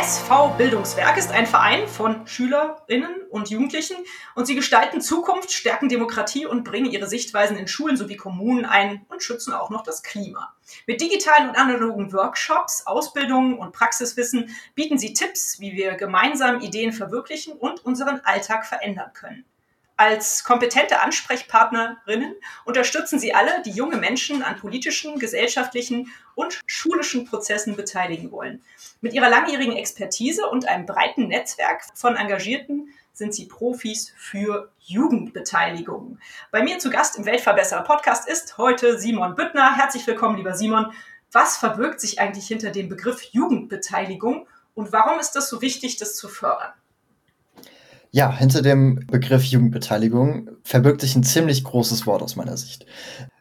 SV Bildungswerk ist ein Verein von Schülerinnen und Jugendlichen und sie gestalten Zukunft, stärken Demokratie und bringen ihre Sichtweisen in Schulen sowie Kommunen ein und schützen auch noch das Klima. Mit digitalen und analogen Workshops, Ausbildungen und Praxiswissen bieten sie Tipps, wie wir gemeinsam Ideen verwirklichen und unseren Alltag verändern können. Als kompetente Ansprechpartnerinnen unterstützen sie alle, die junge Menschen an politischen, gesellschaftlichen und schulischen Prozessen beteiligen wollen. Mit ihrer langjährigen Expertise und einem breiten Netzwerk von Engagierten sind sie Profis für Jugendbeteiligung. Bei mir zu Gast im Weltverbesserer Podcast ist heute Simon Büttner. Herzlich willkommen, lieber Simon. Was verbirgt sich eigentlich hinter dem Begriff Jugendbeteiligung und warum ist es so wichtig, das zu fördern? Ja, hinter dem Begriff Jugendbeteiligung verbirgt sich ein ziemlich großes Wort aus meiner Sicht.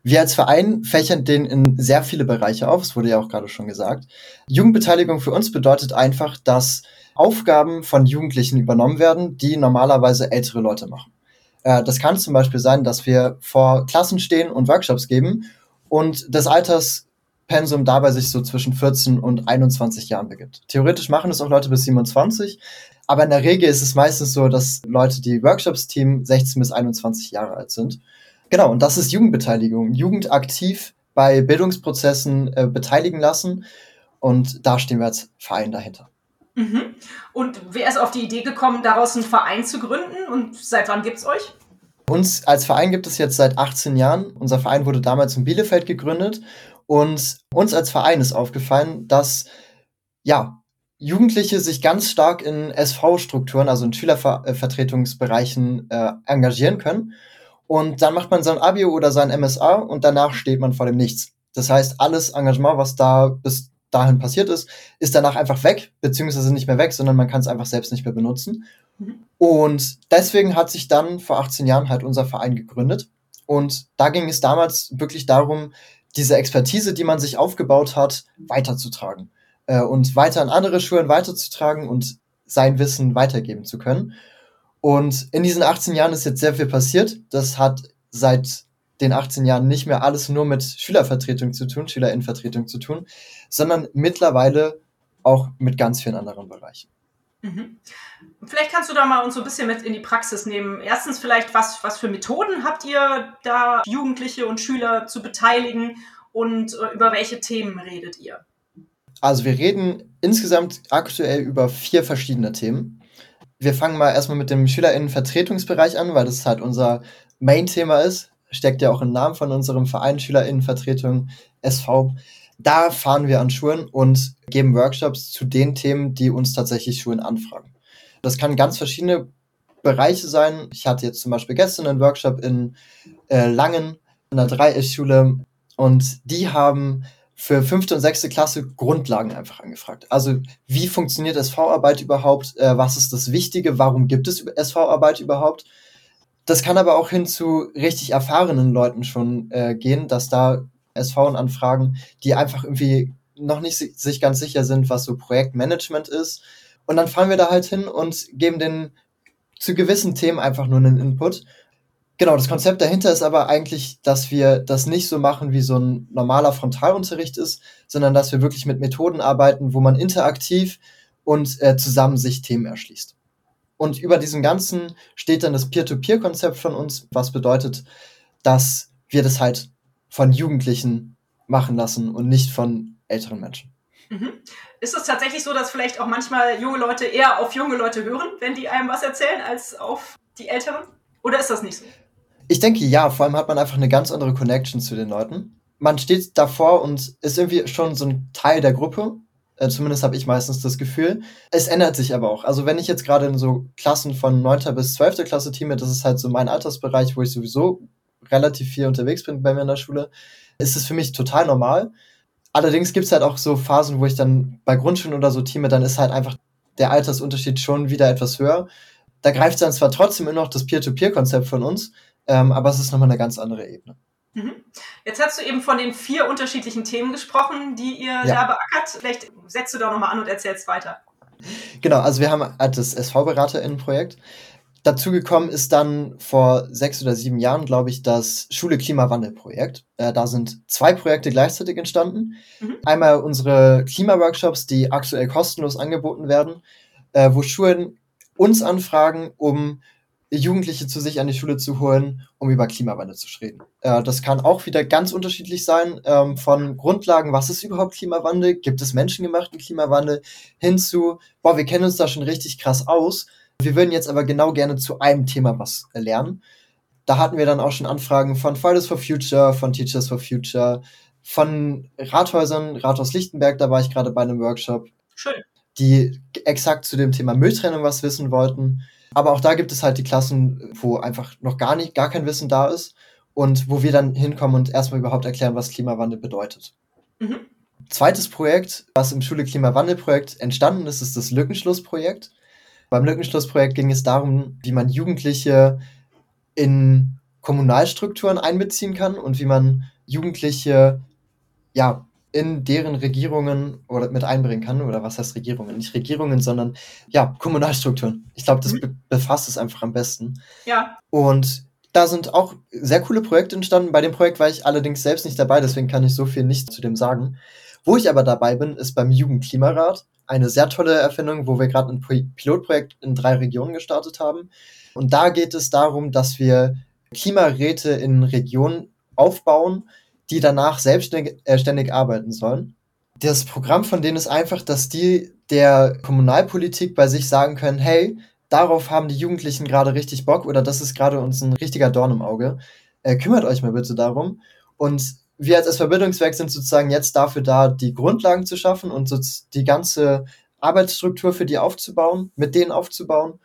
Wir als Verein fächern den in sehr viele Bereiche auf, es wurde ja auch gerade schon gesagt. Jugendbeteiligung für uns bedeutet einfach, dass Aufgaben von Jugendlichen übernommen werden, die normalerweise ältere Leute machen. Äh, das kann zum Beispiel sein, dass wir vor Klassen stehen und Workshops geben und das Alterspensum dabei sich so zwischen 14 und 21 Jahren begibt. Theoretisch machen es auch Leute bis 27, aber in der Regel ist es meistens so, dass Leute, die Workshops team 16 bis 21 Jahre alt sind. Genau, und das ist Jugendbeteiligung. Jugend aktiv bei Bildungsprozessen äh, beteiligen lassen. Und da stehen wir als Verein dahinter. Mhm. Und wer ist auf die Idee gekommen, daraus einen Verein zu gründen? Und seit wann gibt es euch? Uns als Verein gibt es jetzt seit 18 Jahren. Unser Verein wurde damals in Bielefeld gegründet. Und uns als Verein ist aufgefallen, dass ja, Jugendliche sich ganz stark in SV-Strukturen, also in Schülervertretungsbereichen äh, engagieren können. Und dann macht man sein Abi oder sein MSA und danach steht man vor dem Nichts. Das heißt, alles Engagement, was da bis dahin passiert ist, ist danach einfach weg, beziehungsweise nicht mehr weg, sondern man kann es einfach selbst nicht mehr benutzen. Mhm. Und deswegen hat sich dann vor 18 Jahren halt unser Verein gegründet. Und da ging es damals wirklich darum, diese Expertise, die man sich aufgebaut hat, weiterzutragen äh, und weiter an andere Schulen weiterzutragen und sein Wissen weitergeben zu können. Und in diesen 18 Jahren ist jetzt sehr viel passiert. Das hat seit den 18 Jahren nicht mehr alles nur mit Schülervertretung zu tun, Schülerinnenvertretung zu tun, sondern mittlerweile auch mit ganz vielen anderen Bereichen. Mhm. Vielleicht kannst du da mal uns so ein bisschen mit in die Praxis nehmen. Erstens vielleicht, was, was für Methoden habt ihr da, Jugendliche und Schüler zu beteiligen und äh, über welche Themen redet ihr? Also wir reden insgesamt aktuell über vier verschiedene Themen. Wir fangen mal erstmal mit dem Schülerinnenvertretungsbereich an, weil das halt unser Main-Thema ist. Steckt ja auch im Namen von unserem Verein Schülerinnenvertretung SV. Da fahren wir an Schulen und geben Workshops zu den Themen, die uns tatsächlich Schulen anfragen. Das kann ganz verschiedene Bereiche sein. Ich hatte jetzt zum Beispiel gestern einen Workshop in äh, Langen, in einer 3S-Schule, und die haben für fünfte und sechste Klasse Grundlagen einfach angefragt. Also wie funktioniert SV-Arbeit überhaupt? Äh, was ist das Wichtige? Warum gibt es SV-Arbeit überhaupt? Das kann aber auch hin zu richtig erfahrenen Leuten schon äh, gehen, dass da SV-Anfragen, die einfach irgendwie noch nicht sich ganz sicher sind, was so Projektmanagement ist. Und dann fahren wir da halt hin und geben den zu gewissen Themen einfach nur einen Input Genau, das Konzept dahinter ist aber eigentlich, dass wir das nicht so machen, wie so ein normaler Frontalunterricht ist, sondern dass wir wirklich mit Methoden arbeiten, wo man interaktiv und äh, zusammen sich Themen erschließt. Und über diesem Ganzen steht dann das Peer-to-Peer-Konzept von uns, was bedeutet, dass wir das halt von Jugendlichen machen lassen und nicht von älteren Menschen. Mhm. Ist es tatsächlich so, dass vielleicht auch manchmal junge Leute eher auf junge Leute hören, wenn die einem was erzählen, als auf die Älteren? Oder ist das nicht so? Ich denke ja, vor allem hat man einfach eine ganz andere Connection zu den Leuten. Man steht davor und ist irgendwie schon so ein Teil der Gruppe. Äh, zumindest habe ich meistens das Gefühl. Es ändert sich aber auch. Also wenn ich jetzt gerade in so Klassen von 9. bis 12. Klasse teame, das ist halt so mein Altersbereich, wo ich sowieso relativ viel unterwegs bin bei mir in der Schule, ist es für mich total normal. Allerdings gibt es halt auch so Phasen, wo ich dann bei Grundschulen oder so teame, dann ist halt einfach der Altersunterschied schon wieder etwas höher. Da greift dann zwar trotzdem immer noch das Peer-to-Peer-Konzept von uns, ähm, aber es ist nochmal eine ganz andere Ebene. Mhm. Jetzt hast du eben von den vier unterschiedlichen Themen gesprochen, die ihr ja. da beackert. Vielleicht setzt du da nochmal an und erzählst weiter. Genau, also wir haben halt das SV-BeraterInnen-Projekt. Dazu gekommen ist dann vor sechs oder sieben Jahren, glaube ich, das Schule Klimawandel-Projekt. Äh, da sind zwei Projekte gleichzeitig entstanden. Mhm. Einmal unsere Klimaworkshops, die aktuell kostenlos angeboten werden, äh, wo Schulen uns anfragen, um Jugendliche zu sich an die Schule zu holen, um über Klimawandel zu reden. Äh, das kann auch wieder ganz unterschiedlich sein, ähm, von Grundlagen, was ist überhaupt Klimawandel, gibt es menschengemachten Klimawandel, hinzu, boah, wir kennen uns da schon richtig krass aus. Wir würden jetzt aber genau gerne zu einem Thema was lernen. Da hatten wir dann auch schon Anfragen von Fridays for Future, von Teachers for Future, von Rathäusern, Rathaus Lichtenberg, da war ich gerade bei einem Workshop. Schön. Die exakt zu dem Thema Mülltrennung was wissen wollten. Aber auch da gibt es halt die Klassen, wo einfach noch gar nicht, gar kein Wissen da ist und wo wir dann hinkommen und erstmal überhaupt erklären, was Klimawandel bedeutet. Mhm. Zweites Projekt, was im Schule Klimawandel-Projekt entstanden ist, ist das Lückenschlussprojekt. Beim Lückenschlussprojekt ging es darum, wie man Jugendliche in Kommunalstrukturen einbeziehen kann und wie man Jugendliche ja in deren Regierungen oder mit einbringen kann. Oder was heißt Regierungen? Nicht Regierungen, sondern ja, Kommunalstrukturen. Ich glaube, das mhm. be befasst es einfach am besten. Ja. Und da sind auch sehr coole Projekte entstanden. Bei dem Projekt war ich allerdings selbst nicht dabei, deswegen kann ich so viel nicht zu dem sagen. Wo ich aber dabei bin, ist beim Jugendklimarat. Eine sehr tolle Erfindung, wo wir gerade ein Pilotprojekt in drei Regionen gestartet haben. Und da geht es darum, dass wir Klimaräte in Regionen aufbauen, die danach selbstständig äh, arbeiten sollen. Das Programm von denen ist einfach, dass die der Kommunalpolitik bei sich sagen können, hey, darauf haben die Jugendlichen gerade richtig Bock oder das ist gerade uns ein richtiger Dorn im Auge. Äh, kümmert euch mal bitte darum. Und wir als Verbindungswerk sind sozusagen jetzt dafür da, die Grundlagen zu schaffen und so die ganze Arbeitsstruktur für die aufzubauen, mit denen aufzubauen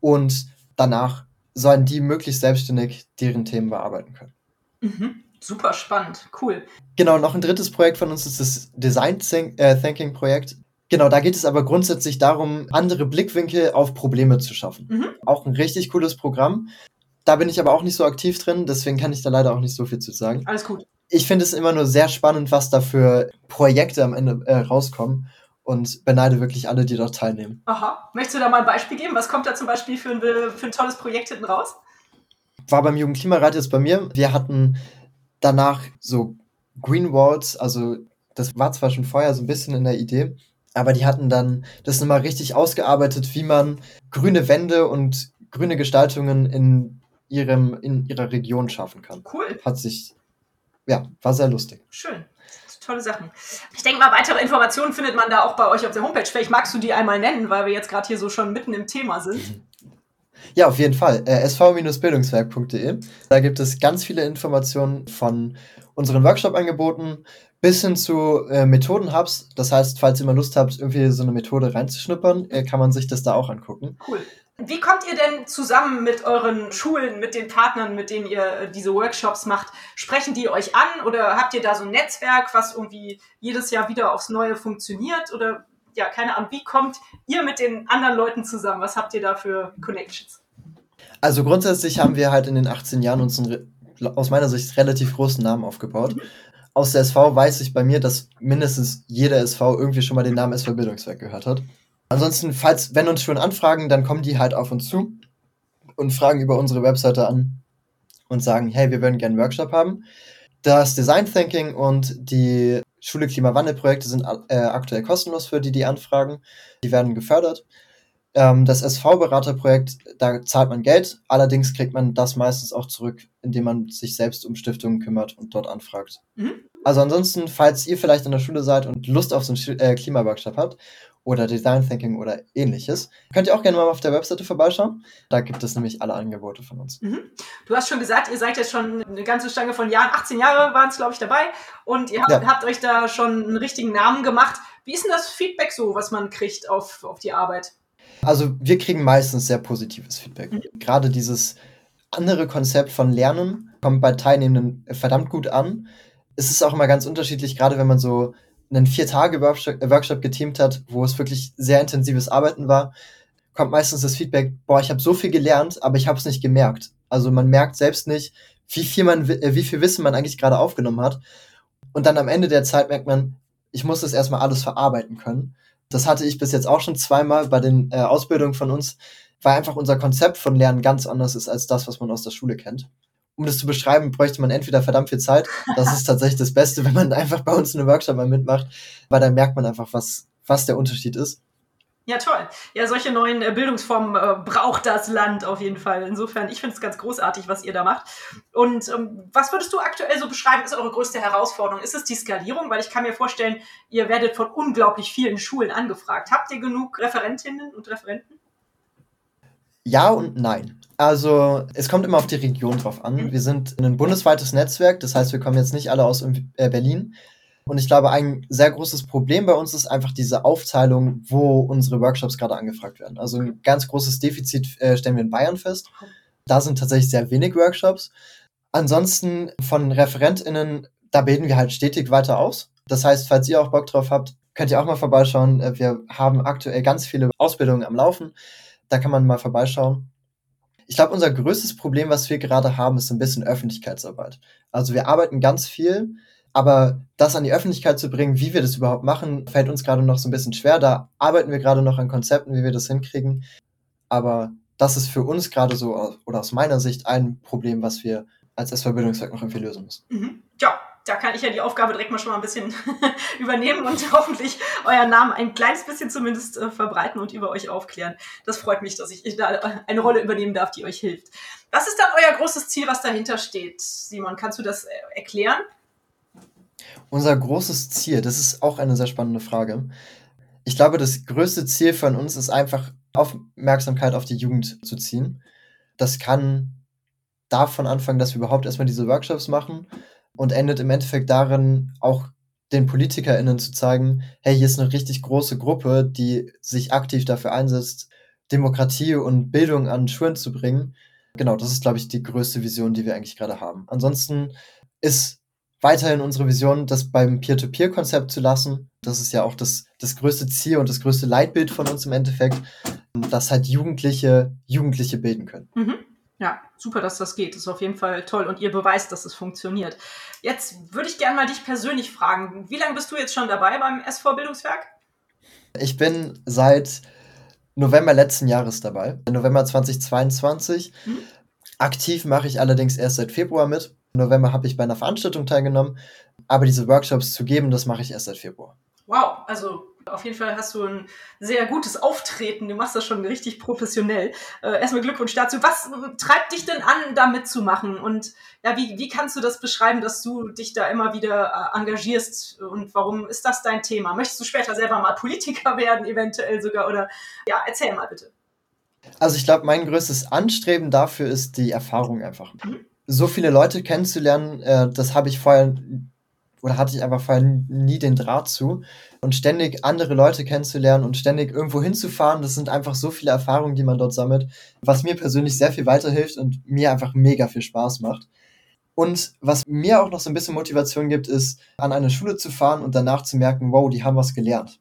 und danach sollen die möglichst selbstständig deren Themen bearbeiten können. Mhm. Super spannend, cool. Genau, noch ein drittes Projekt von uns ist das Design äh, Thinking Projekt. Genau, da geht es aber grundsätzlich darum, andere Blickwinkel auf Probleme zu schaffen. Mhm. Auch ein richtig cooles Programm. Da bin ich aber auch nicht so aktiv drin, deswegen kann ich da leider auch nicht so viel zu sagen. Alles gut. Ich finde es immer nur sehr spannend, was da für Projekte am Ende äh, rauskommen und beneide wirklich alle, die dort teilnehmen. Aha. Möchtest du da mal ein Beispiel geben? Was kommt da zum Beispiel für ein, für ein tolles Projekt hinten raus? War beim Jugendklimarat jetzt bei mir. Wir hatten danach so Green Walls, also das war zwar schon vorher so ein bisschen in der Idee, aber die hatten dann das nochmal richtig ausgearbeitet, wie man grüne Wände und grüne Gestaltungen in ihrem, in ihrer Region schaffen kann. Cool. Hat sich, ja, war sehr lustig. Schön. Tolle Sachen. Ich denke mal, weitere Informationen findet man da auch bei euch auf der Homepage. Vielleicht magst du die einmal nennen, weil wir jetzt gerade hier so schon mitten im Thema sind. Ja, auf jeden Fall. Äh, sv-bildungswerk.de. Da gibt es ganz viele Informationen von unseren Workshop-Angeboten bis hin zu äh, Methoden-Hubs. Das heißt, falls ihr mal Lust habt, irgendwie so eine Methode reinzuschnuppern, äh, kann man sich das da auch angucken. Cool. Wie kommt ihr denn zusammen mit euren Schulen, mit den Partnern, mit denen ihr äh, diese Workshops macht? Sprechen die euch an oder habt ihr da so ein Netzwerk, was irgendwie jedes Jahr wieder aufs Neue funktioniert? Oder ja, keine Ahnung, wie kommt ihr mit den anderen Leuten zusammen? Was habt ihr da für Connections? Also grundsätzlich haben wir halt in den 18 Jahren unseren, aus meiner Sicht, relativ großen Namen aufgebaut. Aus der SV weiß ich bei mir, dass mindestens jeder SV irgendwie schon mal den Namen SV Bildungswerk gehört hat. Ansonsten, falls, wenn uns schon anfragen, dann kommen die halt auf uns zu und fragen über unsere Webseite an und sagen, hey, wir würden gerne einen Workshop haben. Das Design Thinking und die Schule Klimawandel-Projekte sind äh, aktuell kostenlos für die, die anfragen. Die werden gefördert. Ähm, das SV-Beraterprojekt, da zahlt man Geld, allerdings kriegt man das meistens auch zurück, indem man sich selbst um Stiftungen kümmert und dort anfragt. Mhm. Also ansonsten, falls ihr vielleicht in der Schule seid und Lust auf so einen äh, Klimaworkshop habt oder Design Thinking oder ähnliches, könnt ihr auch gerne mal auf der Webseite vorbeischauen. Da gibt es nämlich alle Angebote von uns. Mhm. Du hast schon gesagt, ihr seid jetzt schon eine ganze Stange von Jahren, 18 Jahre waren es, glaube ich, dabei und ihr habt, ja. habt, euch da schon einen richtigen Namen gemacht. Wie ist denn das Feedback so, was man kriegt auf, auf die Arbeit? Also wir kriegen meistens sehr positives Feedback. Mhm. Gerade dieses andere Konzept von Lernen kommt bei Teilnehmenden verdammt gut an. Es ist auch immer ganz unterschiedlich, gerade wenn man so einen Vier-Tage-Workshop geteamt hat, wo es wirklich sehr intensives Arbeiten war, kommt meistens das Feedback, boah, ich habe so viel gelernt, aber ich habe es nicht gemerkt. Also man merkt selbst nicht, wie viel man, äh, wie viel Wissen man eigentlich gerade aufgenommen hat. Und dann am Ende der Zeit merkt man, ich muss das erstmal alles verarbeiten können. Das hatte ich bis jetzt auch schon zweimal bei den äh, Ausbildungen von uns, weil einfach unser Konzept von Lernen ganz anders ist als das, was man aus der Schule kennt. Um das zu beschreiben, bräuchte man entweder verdammt viel Zeit. Das ist tatsächlich das Beste, wenn man einfach bei uns eine Workshop mal mitmacht, weil dann merkt man einfach, was, was der Unterschied ist. Ja, toll. Ja, solche neuen äh, Bildungsformen äh, braucht das Land auf jeden Fall. Insofern, ich finde es ganz großartig, was ihr da macht. Und ähm, was würdest du aktuell so beschreiben, ist eure größte Herausforderung? Ist es die Skalierung? Weil ich kann mir vorstellen, ihr werdet von unglaublich vielen Schulen angefragt. Habt ihr genug Referentinnen und Referenten? Ja und nein. Also es kommt immer auf die Region drauf an. Mhm. Wir sind ein bundesweites Netzwerk, das heißt, wir kommen jetzt nicht alle aus äh, Berlin. Und ich glaube, ein sehr großes Problem bei uns ist einfach diese Aufteilung, wo unsere Workshops gerade angefragt werden. Also ein ganz großes Defizit äh, stellen wir in Bayern fest. Da sind tatsächlich sehr wenig Workshops. Ansonsten von ReferentInnen, da bilden wir halt stetig weiter aus. Das heißt, falls ihr auch Bock drauf habt, könnt ihr auch mal vorbeischauen. Äh, wir haben aktuell ganz viele Ausbildungen am Laufen. Da kann man mal vorbeischauen. Ich glaube, unser größtes Problem, was wir gerade haben, ist ein bisschen Öffentlichkeitsarbeit. Also wir arbeiten ganz viel aber das an die Öffentlichkeit zu bringen, wie wir das überhaupt machen, fällt uns gerade noch so ein bisschen schwer. Da arbeiten wir gerade noch an Konzepten, wie wir das hinkriegen. Aber das ist für uns gerade so, oder aus meiner Sicht, ein Problem, was wir als SV-Bildungswerk noch irgendwie lösen müssen. Mhm. Ja, da kann ich ja die Aufgabe direkt mal schon mal ein bisschen übernehmen und hoffentlich euren Namen ein kleines bisschen zumindest äh, verbreiten und über euch aufklären. Das freut mich, dass ich da eine Rolle übernehmen darf, die euch hilft. Was ist dann euer großes Ziel, was dahinter steht? Simon, kannst du das äh, erklären? Unser großes Ziel, das ist auch eine sehr spannende Frage. Ich glaube, das größte Ziel von uns ist einfach, Aufmerksamkeit auf die Jugend zu ziehen. Das kann davon anfangen, dass wir überhaupt erstmal diese Workshops machen und endet im Endeffekt darin, auch den PolitikerInnen zu zeigen, hey, hier ist eine richtig große Gruppe, die sich aktiv dafür einsetzt, Demokratie und Bildung an Schulen zu bringen. Genau, das ist, glaube ich, die größte Vision, die wir eigentlich gerade haben. Ansonsten ist weiterhin unsere Vision, das beim Peer-to-Peer-Konzept zu lassen. Das ist ja auch das, das größte Ziel und das größte Leitbild von uns im Endeffekt, dass halt Jugendliche Jugendliche bilden können. Mhm. Ja, super, dass das geht. Das ist auf jeden Fall toll und ihr beweist, dass es funktioniert. Jetzt würde ich gerne mal dich persönlich fragen. Wie lange bist du jetzt schon dabei beim SV Bildungswerk? Ich bin seit November letzten Jahres dabei, November 2022. Mhm. Aktiv mache ich allerdings erst seit Februar mit. Im November habe ich bei einer Veranstaltung teilgenommen, aber diese Workshops zu geben, das mache ich erst seit Februar. Wow, also auf jeden Fall hast du ein sehr gutes Auftreten. Du machst das schon richtig professionell. Äh, erstmal Glückwunsch dazu. Was treibt dich denn an, da mitzumachen? Und ja, wie, wie kannst du das beschreiben, dass du dich da immer wieder äh, engagierst? Und warum ist das dein Thema? Möchtest du später selber mal Politiker werden, eventuell sogar? Oder ja, erzähl mal bitte. Also ich glaube, mein größtes Anstreben dafür ist die Erfahrung einfach. Mhm so viele Leute kennenzulernen, äh, das habe ich vorher oder hatte ich einfach vorher nie den Draht zu. Und ständig andere Leute kennenzulernen und ständig irgendwo hinzufahren, das sind einfach so viele Erfahrungen, die man dort sammelt, was mir persönlich sehr viel weiterhilft und mir einfach mega viel Spaß macht. Und was mir auch noch so ein bisschen Motivation gibt, ist, an eine Schule zu fahren und danach zu merken, wow, die haben was gelernt.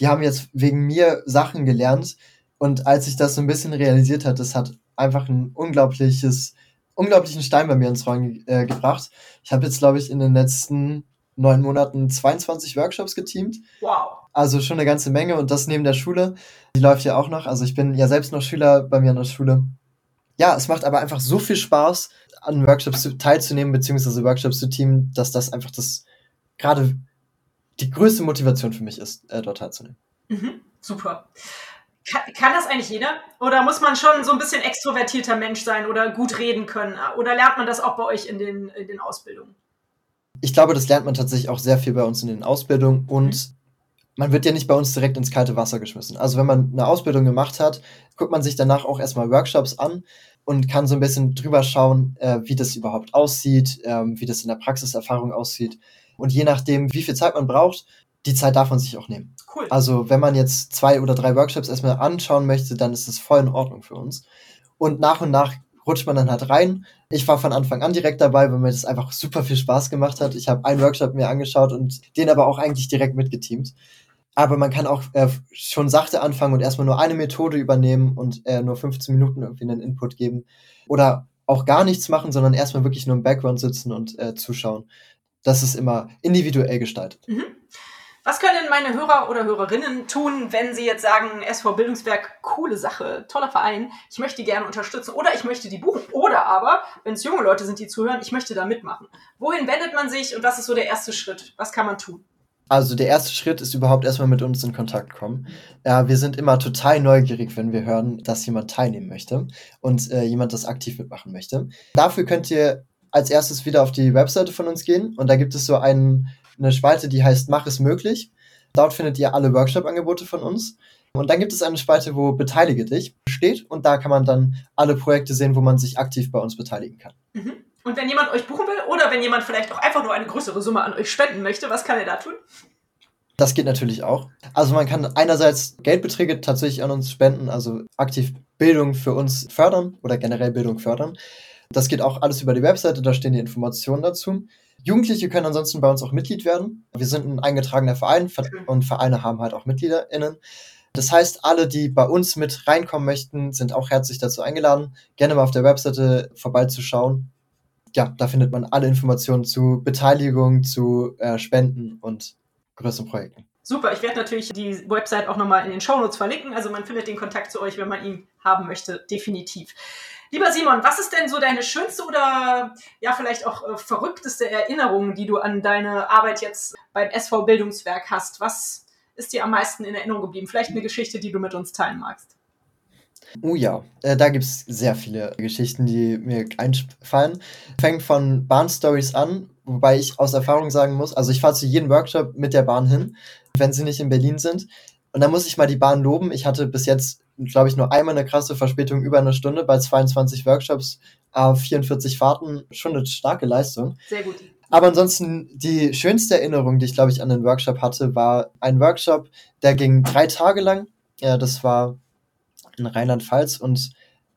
Die haben jetzt wegen mir Sachen gelernt. Und als ich das so ein bisschen realisiert hat, das hat einfach ein unglaubliches unglaublichen Stein bei mir ins Rollen äh, gebracht. Ich habe jetzt, glaube ich, in den letzten neun Monaten 22 Workshops geteamt. Wow. Also schon eine ganze Menge und das neben der Schule. Die läuft ja auch noch. Also ich bin ja selbst noch Schüler bei mir an der Schule. Ja, es macht aber einfach so viel Spaß, an Workshops teilzunehmen, beziehungsweise Workshops zu teamen, dass das einfach das gerade die größte Motivation für mich ist, äh, dort teilzunehmen. Mhm, super. Kann, kann, das eigentlich jeder? Oder muss man schon so ein bisschen extrovertierter Mensch sein oder gut reden können? Oder lernt man das auch bei euch in den, in den Ausbildungen? Ich glaube, das lernt man tatsächlich auch sehr viel bei uns in den Ausbildungen und mhm. man wird ja nicht bei uns direkt ins kalte Wasser geschmissen. Also wenn man eine Ausbildung gemacht hat, guckt man sich danach auch erstmal Workshops an und kann so ein bisschen drüber schauen, äh, wie das überhaupt aussieht, äh, wie das in der Praxiserfahrung aussieht. Und je nachdem, wie viel Zeit man braucht, die Zeit darf man sich auch nehmen. Cool. Also, wenn man jetzt zwei oder drei Workshops erstmal anschauen möchte, dann ist das voll in Ordnung für uns. Und nach und nach rutscht man dann halt rein. Ich war von Anfang an direkt dabei, weil mir das einfach super viel Spaß gemacht hat. Ich habe einen Workshop mir angeschaut und den aber auch eigentlich direkt mitgeteamt. Aber man kann auch äh, schon sachte anfangen und erstmal nur eine Methode übernehmen und äh, nur 15 Minuten irgendwie einen Input geben. Oder auch gar nichts machen, sondern erstmal wirklich nur im Background sitzen und äh, zuschauen. Das ist immer individuell gestaltet. Mhm. Was können meine Hörer oder Hörerinnen tun, wenn sie jetzt sagen, SV Bildungswerk, coole Sache, toller Verein, ich möchte die gerne unterstützen oder ich möchte die buchen. Oder aber, wenn es junge Leute sind, die zuhören, ich möchte da mitmachen. Wohin wendet man sich und was ist so der erste Schritt? Was kann man tun? Also der erste Schritt ist überhaupt erstmal mit uns in Kontakt kommen. Ja, wir sind immer total neugierig, wenn wir hören, dass jemand teilnehmen möchte und äh, jemand das aktiv mitmachen möchte. Dafür könnt ihr als erstes wieder auf die Webseite von uns gehen und da gibt es so einen, eine Spalte, die heißt Mach es möglich. Dort findet ihr alle Workshop-Angebote von uns. Und dann gibt es eine Spalte, wo Beteilige dich steht und da kann man dann alle Projekte sehen, wo man sich aktiv bei uns beteiligen kann. Mhm. Und wenn jemand euch buchen will oder wenn jemand vielleicht auch einfach nur eine größere Summe an euch spenden möchte, was kann er da tun? Das geht natürlich auch. Also man kann einerseits Geldbeträge tatsächlich an uns spenden, also aktiv Bildung für uns fördern oder generell Bildung fördern. Das geht auch alles über die Webseite, da stehen die Informationen dazu. Jugendliche können ansonsten bei uns auch Mitglied werden. Wir sind ein eingetragener Verein und Vereine haben halt auch MitgliederInnen. Das heißt, alle, die bei uns mit reinkommen möchten, sind auch herzlich dazu eingeladen, gerne mal auf der Webseite vorbeizuschauen ja, da findet man alle Informationen zu Beteiligung, zu äh, Spenden und größeren Projekten. Super, ich werde natürlich die Website auch nochmal in den Shownotes verlinken. Also man findet den Kontakt zu euch, wenn man ihn haben möchte, definitiv. Lieber Simon, was ist denn so deine schönste oder ja vielleicht auch äh, verrückteste Erinnerung, die du an deine Arbeit jetzt beim SV Bildungswerk hast? Was ist dir am meisten in Erinnerung geblieben? Vielleicht eine Geschichte, die du mit uns teilen magst. Oh ja, äh, da gibt es sehr viele Geschichten, die mir einfallen. Fängt von Bahnstories an, wobei ich aus Erfahrung sagen muss, also ich fahre zu jedem Workshop mit der Bahn hin, wenn sie nicht in Berlin sind. Und da muss ich mal die Bahn loben. Ich hatte bis jetzt, glaube ich, nur einmal eine krasse Verspätung über eine Stunde bei 22 Workshops, äh, 44 Fahrten. Schon eine starke Leistung. Sehr gut. Aber ansonsten, die schönste Erinnerung, die ich, glaube ich, an den Workshop hatte, war ein Workshop, der ging drei Tage lang. Ja, das war in Rheinland-Pfalz und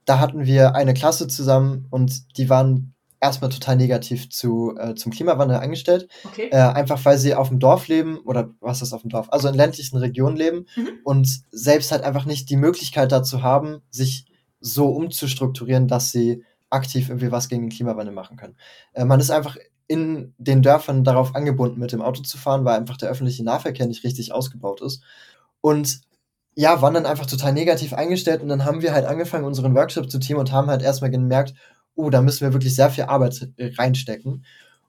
da hatten wir eine Klasse zusammen und die waren erstmal total negativ zu, äh, zum Klimawandel eingestellt. Okay. Äh, einfach weil sie auf dem Dorf leben oder was ist auf dem Dorf? Also in ländlichen Regionen leben mhm. und selbst halt einfach nicht die Möglichkeit dazu haben, sich so umzustrukturieren, dass sie aktiv irgendwie was gegen den Klimawandel machen können. Äh, man ist einfach in den Dörfern darauf angebunden, mit dem Auto zu fahren, weil einfach der öffentliche Nahverkehr nicht richtig ausgebaut ist. Und ja, waren dann einfach total negativ eingestellt und dann haben wir halt angefangen, unseren Workshop zu teamen und haben halt erstmal gemerkt, oh, da müssen wir wirklich sehr viel Arbeit reinstecken.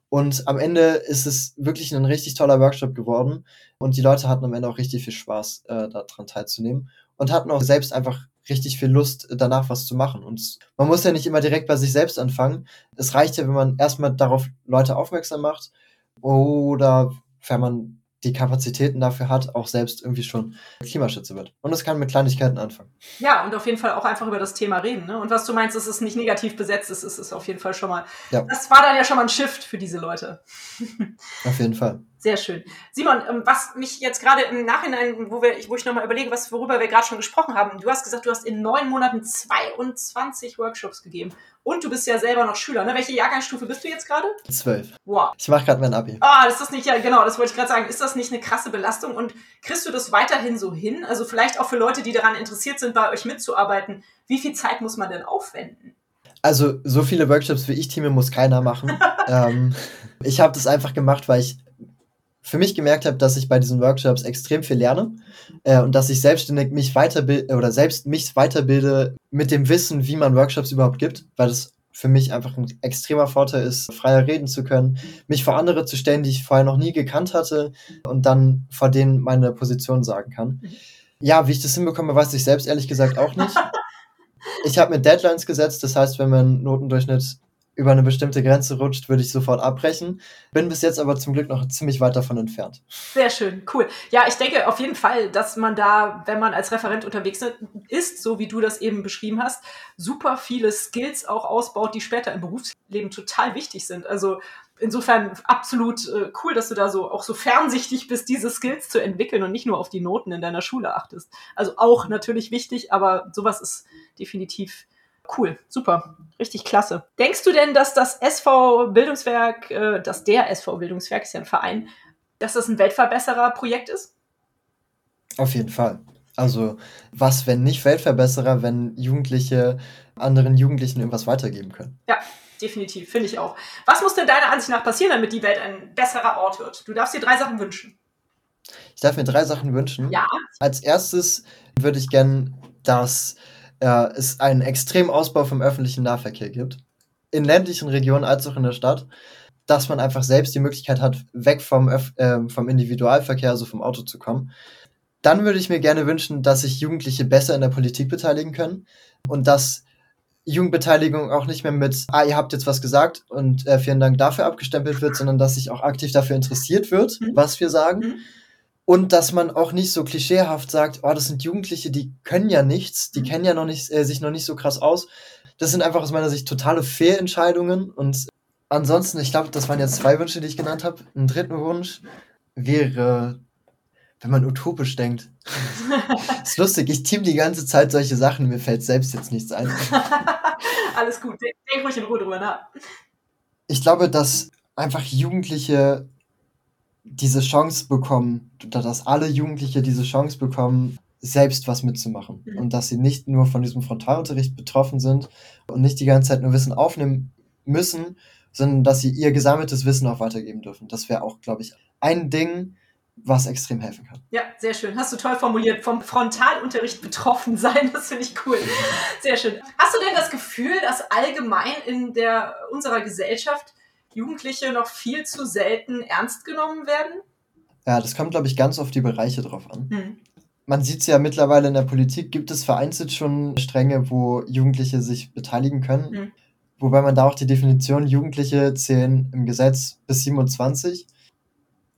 Und am Ende ist es wirklich ein richtig toller Workshop geworden und die Leute hatten am Ende auch richtig viel Spaß, äh, daran teilzunehmen und hatten auch selbst einfach richtig viel Lust, danach was zu machen. Und man muss ja nicht immer direkt bei sich selbst anfangen. Es reicht ja, wenn man erstmal darauf Leute aufmerksam macht oder wenn man die Kapazitäten dafür hat, auch selbst irgendwie schon Klimaschütze wird. Und es kann mit Kleinigkeiten anfangen. Ja, und auf jeden Fall auch einfach über das Thema reden. Ne? Und was du meinst, es nicht negativ besetzt ist, ist es auf jeden Fall schon mal. Ja. Das war dann ja schon mal ein Shift für diese Leute. auf jeden Fall. Sehr schön. Simon, ähm, was mich jetzt gerade im Nachhinein, wo, wir, wo ich nochmal überlege, was, worüber wir gerade schon gesprochen haben, du hast gesagt, du hast in neun Monaten 22 Workshops gegeben. Und du bist ja selber noch Schüler. Ne? Welche Jahrgangsstufe bist du jetzt gerade? Zwölf. Wow. Ich mache gerade mein Abi. Ah, ist das nicht, ja genau, das wollte ich gerade sagen. Ist das nicht eine krasse Belastung? Und kriegst du das weiterhin so hin? Also vielleicht auch für Leute, die daran interessiert sind, bei euch mitzuarbeiten. Wie viel Zeit muss man denn aufwenden? Also so viele Workshops wie ich teame muss keiner machen. ähm, ich habe das einfach gemacht, weil ich für mich gemerkt habe, dass ich bei diesen Workshops extrem viel lerne äh, und dass ich selbstständig mich weiterbilde oder selbst mich weiterbilde mit dem Wissen, wie man Workshops überhaupt gibt, weil das für mich einfach ein extremer Vorteil ist, freier reden zu können, mich vor andere zu stellen, die ich vorher noch nie gekannt hatte und dann vor denen meine Position sagen kann. Ja, wie ich das hinbekomme, weiß ich selbst ehrlich gesagt auch nicht. Ich habe mir Deadlines gesetzt, das heißt, wenn mein Notendurchschnitt über eine bestimmte Grenze rutscht, würde ich sofort abbrechen. Bin bis jetzt aber zum Glück noch ziemlich weit davon entfernt. Sehr schön, cool. Ja, ich denke auf jeden Fall, dass man da, wenn man als Referent unterwegs ist, so wie du das eben beschrieben hast, super viele Skills auch ausbaut, die später im Berufsleben total wichtig sind. Also insofern absolut äh, cool, dass du da so auch so fernsichtig bist, diese Skills zu entwickeln und nicht nur auf die Noten in deiner Schule achtest. Also auch natürlich wichtig, aber sowas ist definitiv Cool, super. Richtig klasse. Denkst du denn, dass das SV Bildungswerk, äh, dass der SV Bildungswerk ist ja ein Verein, dass das ein Weltverbesserer-Projekt ist? Auf jeden Fall. Also, was, wenn nicht Weltverbesserer, wenn Jugendliche anderen Jugendlichen irgendwas weitergeben können? Ja, definitiv, finde ich auch. Was muss denn deiner Ansicht nach passieren, damit die Welt ein besserer Ort wird? Du darfst dir drei Sachen wünschen. Ich darf mir drei Sachen wünschen. Ja. Als erstes würde ich gern, dass äh, es einen extremen Ausbau vom öffentlichen Nahverkehr gibt. In ländlichen Regionen als auch in der Stadt. Dass man einfach selbst die Möglichkeit hat, weg vom, Öf äh, vom Individualverkehr, also vom Auto zu kommen. Dann würde ich mir gerne wünschen, dass sich Jugendliche besser in der Politik beteiligen können und dass Jugendbeteiligung auch nicht mehr mit, ah, ihr habt jetzt was gesagt und äh, vielen Dank dafür abgestempelt wird, sondern dass sich auch aktiv dafür interessiert wird, mhm. was wir sagen. Mhm. Und dass man auch nicht so klischeehaft sagt, oh, das sind Jugendliche, die können ja nichts, die mhm. kennen ja noch nicht, äh, sich noch nicht so krass aus. Das sind einfach aus meiner Sicht totale Fehlentscheidungen. Und ansonsten, ich glaube, das waren jetzt zwei Wünsche, die ich genannt habe. Ein dritten Wunsch wäre, wenn man utopisch denkt. ist lustig, ich team die ganze Zeit solche Sachen, mir fällt selbst jetzt nichts ein. Alles gut, denk, denk ruhig in Ruhe drüber nach. Ich glaube, dass einfach Jugendliche diese Chance bekommen, dass alle Jugendliche diese Chance bekommen, selbst was mitzumachen. Mhm. Und dass sie nicht nur von diesem Frontalunterricht betroffen sind und nicht die ganze Zeit nur Wissen aufnehmen müssen, sondern dass sie ihr gesammeltes Wissen auch weitergeben dürfen. Das wäre auch, glaube ich, ein Ding, was extrem helfen kann. Ja, sehr schön. Hast du toll formuliert. Vom Frontalunterricht betroffen sein, das finde ich cool. Sehr schön. Hast du denn das Gefühl, dass allgemein in der, unserer Gesellschaft Jugendliche noch viel zu selten ernst genommen werden? Ja, das kommt, glaube ich, ganz auf die Bereiche drauf an. Hm. Man sieht es ja mittlerweile in der Politik, gibt es vereinzelt schon Stränge, wo Jugendliche sich beteiligen können. Hm. Wobei man da auch die Definition Jugendliche zählen im Gesetz bis 27.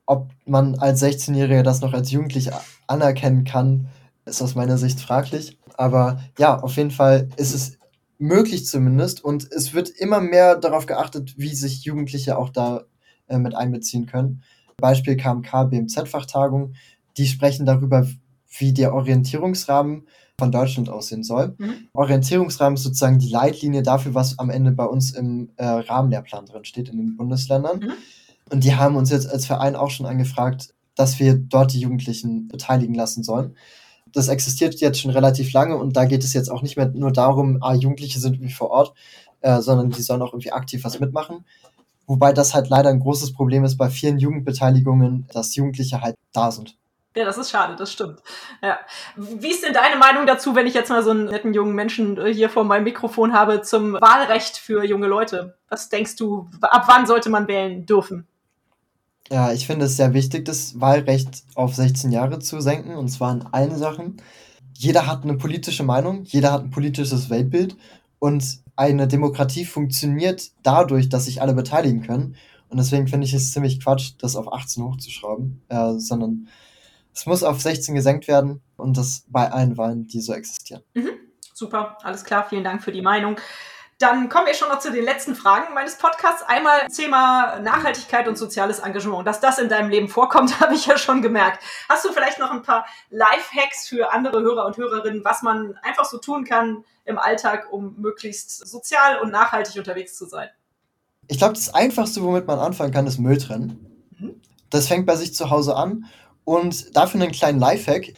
Ob man als 16-Jähriger das noch als Jugendlich anerkennen kann, ist aus meiner Sicht fraglich. Aber ja, auf jeden Fall ist es möglich zumindest. Und es wird immer mehr darauf geachtet, wie sich Jugendliche auch da äh, mit einbeziehen können. Beispiel KMK, BMZ-Fachtagung, die sprechen darüber, wie der Orientierungsrahmen von Deutschland aussehen soll. Mhm. Orientierungsrahmen ist sozusagen die Leitlinie dafür, was am Ende bei uns im äh, Rahmenlehrplan drin steht in den Bundesländern. Mhm. Und die haben uns jetzt als Verein auch schon angefragt, dass wir dort die Jugendlichen beteiligen lassen sollen das existiert jetzt schon relativ lange und da geht es jetzt auch nicht mehr nur darum, ah, Jugendliche sind irgendwie vor Ort, äh, sondern die sollen auch irgendwie aktiv was mitmachen. Wobei das halt leider ein großes Problem ist bei vielen Jugendbeteiligungen, dass Jugendliche halt da sind. Ja, das ist schade, das stimmt. Ja. Wie ist denn deine Meinung dazu, wenn ich jetzt mal so einen netten jungen Menschen hier vor meinem Mikrofon habe zum Wahlrecht für junge Leute? Was denkst du, ab wann sollte man wählen dürfen? Ja, ich finde es sehr wichtig, das Wahlrecht auf 16 Jahre zu senken, und zwar in allen Sachen. Jeder hat eine politische Meinung, jeder hat ein politisches Weltbild und eine Demokratie funktioniert dadurch, dass sich alle beteiligen können. Und deswegen finde ich es ziemlich Quatsch, das auf 18 hochzuschrauben, äh, sondern es muss auf 16 gesenkt werden und das bei allen Wahlen, die so existieren. Mhm. Super, alles klar, vielen Dank für die Meinung. Dann kommen wir schon noch zu den letzten Fragen meines Podcasts. Einmal Thema Nachhaltigkeit und soziales Engagement. Dass das in deinem Leben vorkommt, habe ich ja schon gemerkt. Hast du vielleicht noch ein paar Life-Hacks für andere Hörer und Hörerinnen, was man einfach so tun kann im Alltag, um möglichst sozial und nachhaltig unterwegs zu sein? Ich glaube, das Einfachste, womit man anfangen kann, ist Müll trennen. Mhm. Das fängt bei sich zu Hause an. Und dafür einen kleinen Lifehack.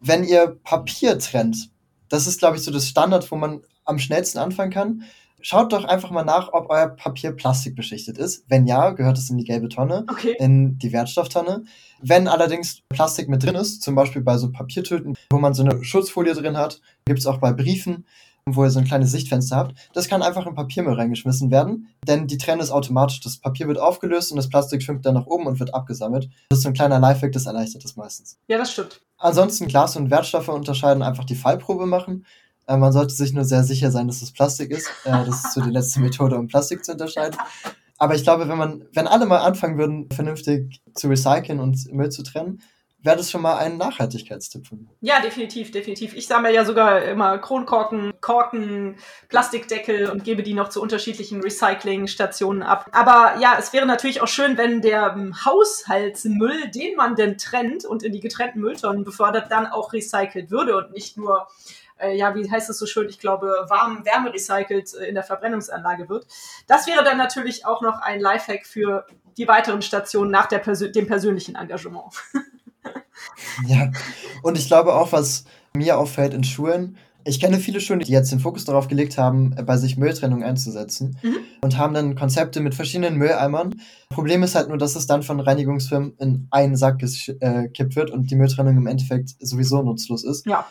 Wenn ihr Papier trennt, das ist, glaube ich, so das Standard, wo man am schnellsten anfangen kann, schaut doch einfach mal nach, ob euer Papier plastikbeschichtet ist. Wenn ja, gehört es in die gelbe Tonne, okay. in die Wertstofftonne. Wenn allerdings Plastik mit drin ist, zum Beispiel bei so Papiertöten, wo man so eine Schutzfolie drin hat, gibt es auch bei Briefen, wo ihr so ein kleines Sichtfenster habt, das kann einfach in Papiermüll reingeschmissen werden, denn die Trenne ist automatisch. Das Papier wird aufgelöst und das Plastik schwimmt dann nach oben und wird abgesammelt. Das ist so ein kleiner Lifehack, das erleichtert das meistens. Ja, das stimmt. Ansonsten Glas und Wertstoffe unterscheiden, einfach die Fallprobe machen. Äh, man sollte sich nur sehr sicher sein, dass es Plastik ist. Äh, das ist so die letzte Methode, um Plastik zu unterscheiden. Aber ich glaube, wenn man, wenn alle mal anfangen würden, vernünftig zu recyceln und Müll zu trennen, wäre das schon mal ein Nachhaltigkeitstipp von mir. Ja, definitiv, definitiv. Ich sammle ja sogar immer Kronkorken, Korken, Plastikdeckel und gebe die noch zu unterschiedlichen Recyclingstationen ab. Aber ja, es wäre natürlich auch schön, wenn der Haushaltsmüll, den man denn trennt und in die getrennten Mülltonnen befördert, dann auch recycelt würde und nicht nur äh, ja, wie heißt es so schön, ich glaube, warm Wärme recycelt äh, in der Verbrennungsanlage wird. Das wäre dann natürlich auch noch ein Lifehack für die weiteren Stationen nach der Persö dem persönlichen Engagement. Ja, und ich glaube auch, was mir auffällt in Schulen, ich kenne viele Schulen, die jetzt den Fokus darauf gelegt haben, bei sich Mülltrennung einzusetzen mhm. und haben dann Konzepte mit verschiedenen Mülleimern. Problem ist halt nur, dass es dann von Reinigungsfirmen in einen Sack gekippt wird und die Mülltrennung im Endeffekt sowieso nutzlos ist. Ja.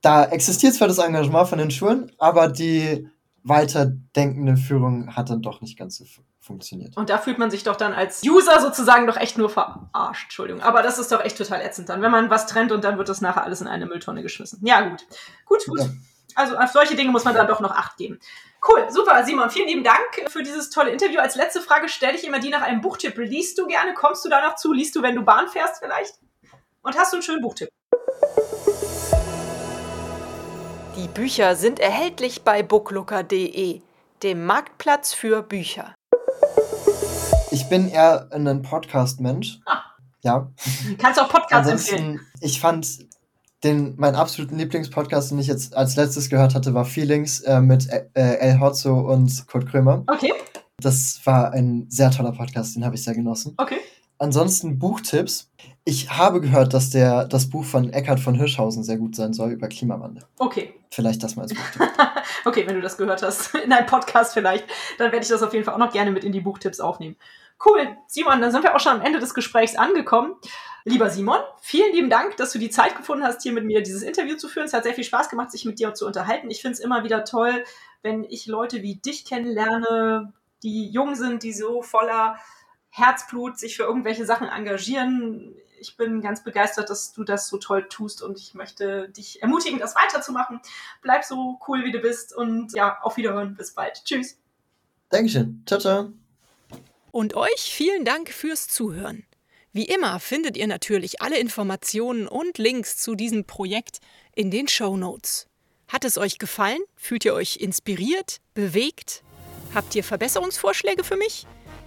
Da existiert zwar das Engagement von den Schulen, aber die weiterdenkende Führung hat dann doch nicht ganz so funktioniert. Und da fühlt man sich doch dann als User sozusagen doch echt nur verarscht. Entschuldigung. Aber das ist doch echt total ätzend dann, wenn man was trennt und dann wird das nachher alles in eine Mülltonne geschmissen. Ja, gut. Gut, gut. Ja. Also auf solche Dinge muss man dann doch noch Acht geben. Cool, super, Simon. Vielen lieben Dank für dieses tolle Interview. Als letzte Frage stelle ich immer die nach einem Buchtipp. Liest du gerne? Kommst du da noch zu? Liest du, wenn du Bahn fährst vielleicht? Und hast du einen schönen Buchtipp? Die Bücher sind erhältlich bei booklooker.de, dem Marktplatz für Bücher. Ich bin eher ein Podcast-Mensch. Ah. Ja. Kannst auch Podcasts empfehlen. Ich fand den, meinen absoluten Lieblingspodcast, den ich jetzt als letztes gehört hatte, war Feelings äh, mit äh, El Hotzo und Kurt Krömer. Okay. Das war ein sehr toller Podcast, den habe ich sehr genossen. Okay. Ansonsten Buchtipps. Ich habe gehört, dass der, das Buch von Eckhard von Hirschhausen sehr gut sein soll über Klimawandel. Okay. Vielleicht das mal als Buchtipp. okay, wenn du das gehört hast, in einem Podcast vielleicht, dann werde ich das auf jeden Fall auch noch gerne mit in die Buchtipps aufnehmen. Cool, Simon, dann sind wir auch schon am Ende des Gesprächs angekommen. Lieber Simon, vielen lieben Dank, dass du die Zeit gefunden hast, hier mit mir dieses Interview zu führen. Es hat sehr viel Spaß gemacht, sich mit dir zu unterhalten. Ich finde es immer wieder toll, wenn ich Leute wie dich kennenlerne, die jung sind, die so voller Herzblut sich für irgendwelche Sachen engagieren. Ich bin ganz begeistert, dass du das so toll tust und ich möchte dich ermutigen, das weiterzumachen. Bleib so cool, wie du bist und ja, auf Wiederhören. Bis bald. Tschüss. Dankeschön. Ciao, ciao. Und euch vielen Dank fürs Zuhören. Wie immer findet ihr natürlich alle Informationen und Links zu diesem Projekt in den Show Notes. Hat es euch gefallen? Fühlt ihr euch inspiriert? Bewegt? Habt ihr Verbesserungsvorschläge für mich?